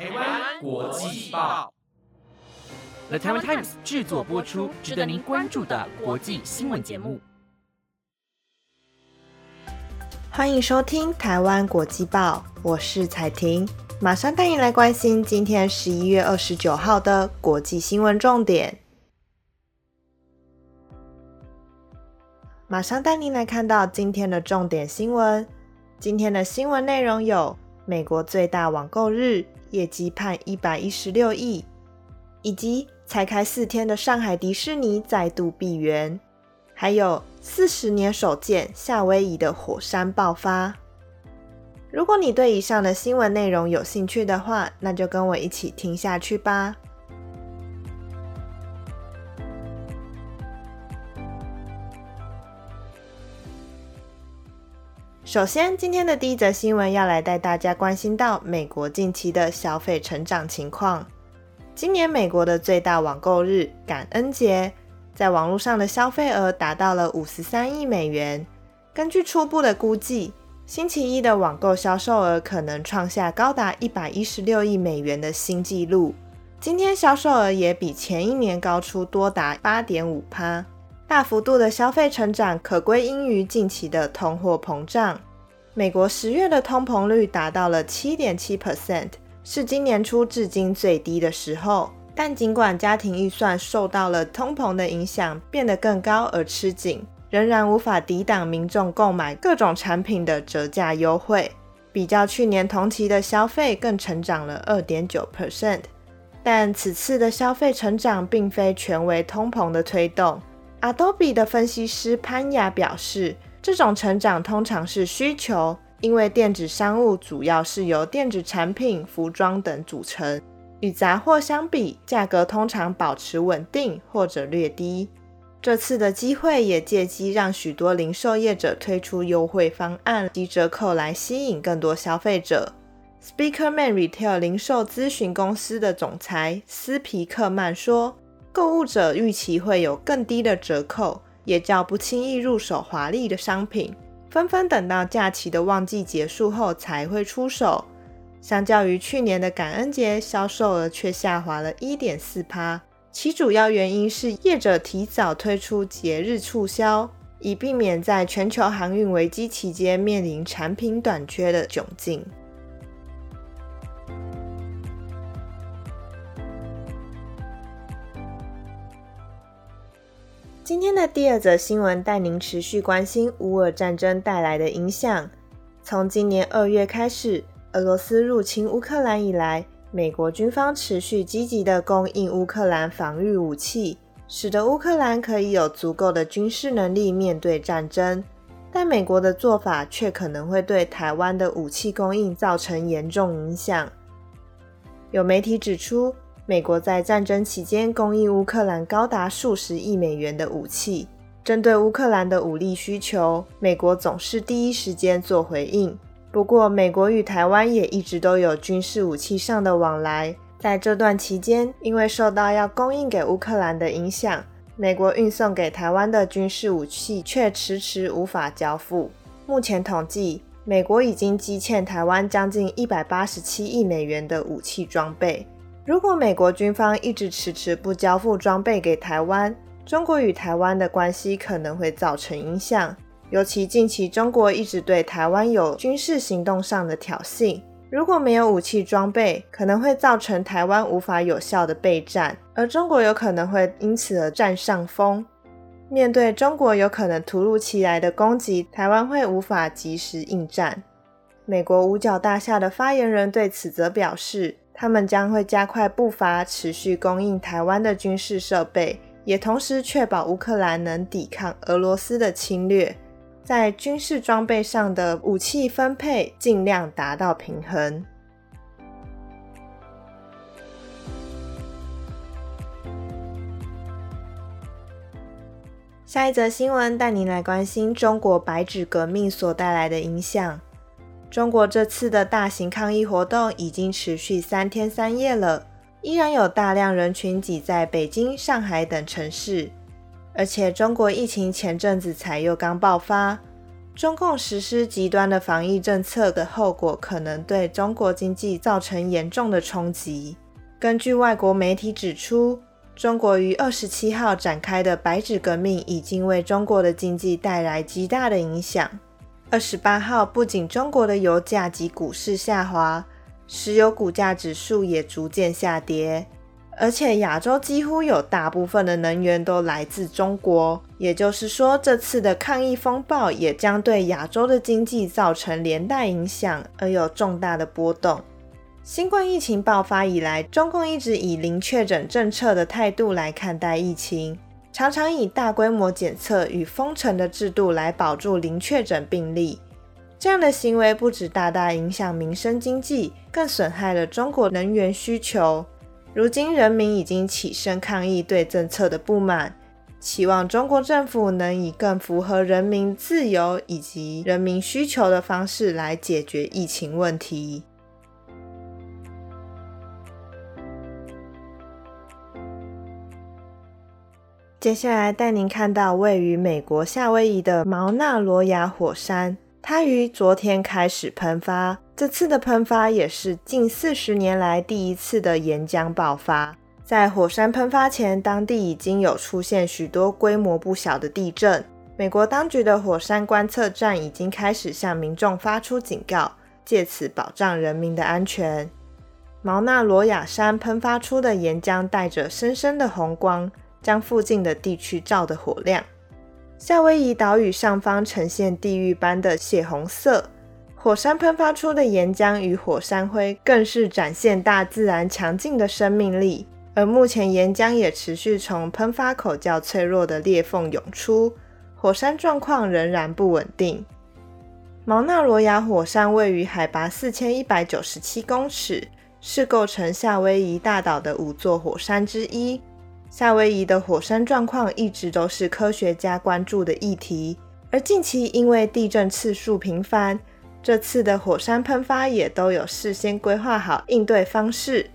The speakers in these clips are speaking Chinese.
台湾国际报，The Taiwan Times 制作播出，值得您关注的国际新闻节目。欢迎收听台湾国际报，我是彩婷，马上带你来关心今天十一月二十九号的国际新闻重点。马上带您来看到今天的重点新闻。今天的新闻内容有：美国最大网购日业绩判一百一十六亿，以及才开四天的上海迪士尼再度闭园，还有四十年首见夏威夷的火山爆发。如果你对以上的新闻内容有兴趣的话，那就跟我一起听下去吧。首先，今天的第一则新闻要来带大家关心到美国近期的消费成长情况。今年美国的最大网购日——感恩节，在网络上的消费额达到了五十三亿美元。根据初步的估计，星期一的网购销售额可能创下高达一百一十六亿美元的新纪录。今天销售额也比前一年高出多达八点五趴。大幅度的消费成长可归因于近期的通货膨胀。美国十月的通膨率达到了七点七 percent，是今年初至今最低的时候。但尽管家庭预算受到了通膨的影响，变得更高而吃紧，仍然无法抵挡民众购买各种产品的折价优惠。比较去年同期的消费更成长了二点九 percent，但此次的消费成长并非全为通膨的推动。Adobe 的分析师潘雅表示，这种成长通常是需求，因为电子商务主要是由电子产品、服装等组成，与杂货相比，价格通常保持稳定或者略低。这次的机会也借机让许多零售业者推出优惠方案及折扣来吸引更多消费者。Speakerman Retail 零售咨询公司的总裁斯皮克曼说。购物者预期会有更低的折扣，也较不轻易入手华丽的商品，纷纷等到假期的旺季结束后才会出手。相较于去年的感恩节，销售额却下滑了一点四趴。其主要原因是业者提早推出节日促销，以避免在全球航运危机期间面临产品短缺的窘境。今天的第二则新闻带您持续关心乌俄战争带来的影响。从今年二月开始，俄罗斯入侵乌克兰以来，美国军方持续积极的供应乌克兰防御武器，使得乌克兰可以有足够的军事能力面对战争。但美国的做法却可能会对台湾的武器供应造成严重影响。有媒体指出。美国在战争期间供应乌克兰高达数十亿美元的武器。针对乌克兰的武力需求，美国总是第一时间做回应。不过，美国与台湾也一直都有军事武器上的往来。在这段期间，因为受到要供应给乌克兰的影响，美国运送给台湾的军事武器却迟迟无法交付。目前统计，美国已经积欠台湾将近一百八十七亿美元的武器装备。如果美国军方一直迟迟不交付装备给台湾，中国与台湾的关系可能会造成影响。尤其近期中国一直对台湾有军事行动上的挑衅，如果没有武器装备，可能会造成台湾无法有效的备战，而中国有可能会因此而占上风。面对中国有可能突如其来的攻击，台湾会无法及时应战。美国五角大厦的发言人对此则表示。他们将会加快步伐，持续供应台湾的军事设备，也同时确保乌克兰能抵抗俄罗斯的侵略。在军事装备上的武器分配尽量达到平衡。下一则新闻带您来关心中国白纸革命所带来的影响。中国这次的大型抗议活动已经持续三天三夜了，依然有大量人群挤在北京、上海等城市。而且，中国疫情前阵子才又刚爆发，中共实施极端的防疫政策的后果，可能对中国经济造成严重的冲击。根据外国媒体指出，中国于二十七号展开的白纸革命已经为中国的经济带来极大的影响。二十八号，不仅中国的油价及股市下滑，石油股价指数也逐渐下跌。而且亚洲几乎有大部分的能源都来自中国，也就是说，这次的抗疫风暴也将对亚洲的经济造成连带影响，而有重大的波动。新冠疫情爆发以来，中共一直以零确诊政策的态度来看待疫情，常常以大规模检测与封城的制度来保住零确诊病例。这样的行为不止大大影响民生经济，更损害了中国能源需求。如今，人民已经起身抗议对政策的不满，期望中国政府能以更符合人民自由以及人民需求的方式来解决疫情问题。接下来带您看到位于美国夏威夷的毛纳罗亚火山，它于昨天开始喷发。这次的喷发也是近四十年来第一次的岩浆爆发。在火山喷发前，当地已经有出现许多规模不小的地震。美国当局的火山观测站已经开始向民众发出警告，借此保障人民的安全。毛纳罗亚山喷发出的岩浆带着深深的红光，将附近的地区照得火亮。夏威夷岛屿上方呈现地狱般的血红色。火山喷发出的岩浆与火山灰，更是展现大自然强劲的生命力。而目前，岩浆也持续从喷发口较脆弱的裂缝涌出，火山状况仍然不稳定。毛纳罗亚火山位于海拔四千一百九十七公尺，是构成夏威夷大岛的五座火山之一。夏威夷的火山状况一直都是科学家关注的议题，而近期因为地震次数频繁。这次的火山喷发也都有事先规划好应对方式。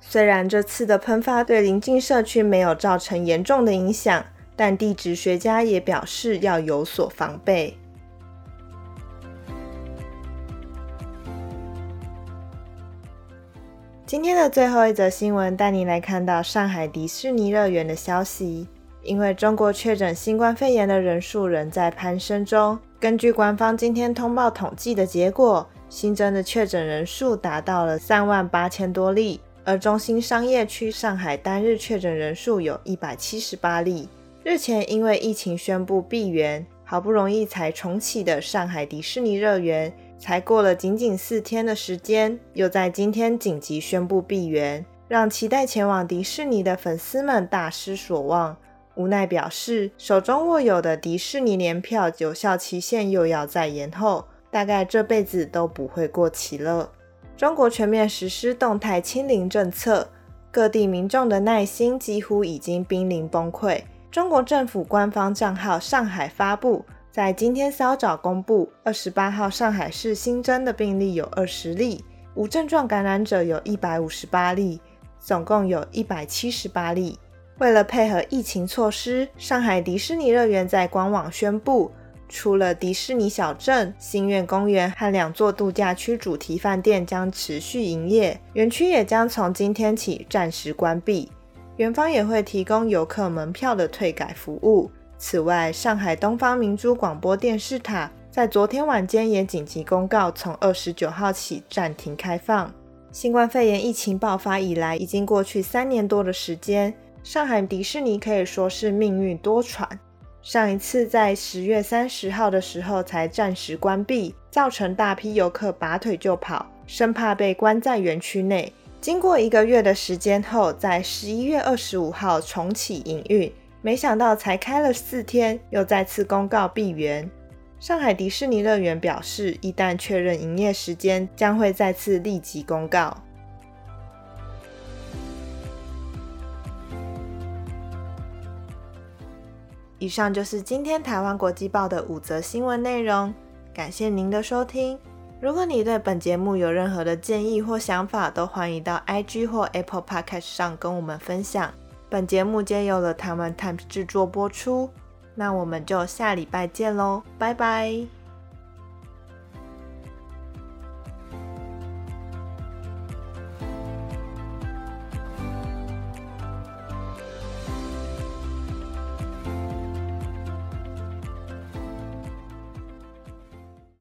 虽然这次的喷发对邻近社区没有造成严重的影响，但地质学家也表示要有所防备。今天的最后一则新闻，带你来看到上海迪士尼乐园的消息。因为中国确诊新冠肺炎的人数仍在攀升中。根据官方今天通报统计的结果，新增的确诊人数达到了三万八千多例，而中心商业区上海单日确诊人数有一百七十八例。日前因为疫情宣布闭园，好不容易才重启的上海迪士尼乐园，才过了仅仅四天的时间，又在今天紧急宣布闭园，让期待前往迪士尼的粉丝们大失所望。无奈表示，手中握有的迪士尼年票有效期限又要再延后，大概这辈子都不会过期了。中国全面实施动态清零政策，各地民众的耐心几乎已经濒临崩溃。中国政府官方账号上海发布，在今天稍早公布，二十八号上海市新增的病例有二十例，无症状感染者有一百五十八例，总共有一百七十八例。为了配合疫情措施，上海迪士尼乐园在官网宣布，除了迪士尼小镇、星愿公园和两座度假区主题饭店将持续营业，园区也将从今天起暂时关闭。园方也会提供游客门票的退改服务。此外，上海东方明珠广播电视塔在昨天晚间也紧急公告，从二十九号起暂停开放。新冠肺炎疫情爆发以来，已经过去三年多的时间。上海迪士尼可以说是命运多舛，上一次在十月三十号的时候才暂时关闭，造成大批游客拔腿就跑，生怕被关在园区内。经过一个月的时间后，在十一月二十五号重启营运，没想到才开了四天，又再次公告闭园。上海迪士尼乐园表示，一旦确认营业时间，将会再次立即公告。以上就是今天台湾国际报的五则新闻内容，感谢您的收听。如果你对本节目有任何的建议或想法，都欢迎到 IG 或 Apple Podcast 上跟我们分享。本节目皆由了台湾 Times 制作播出，那我们就下礼拜见喽，拜拜。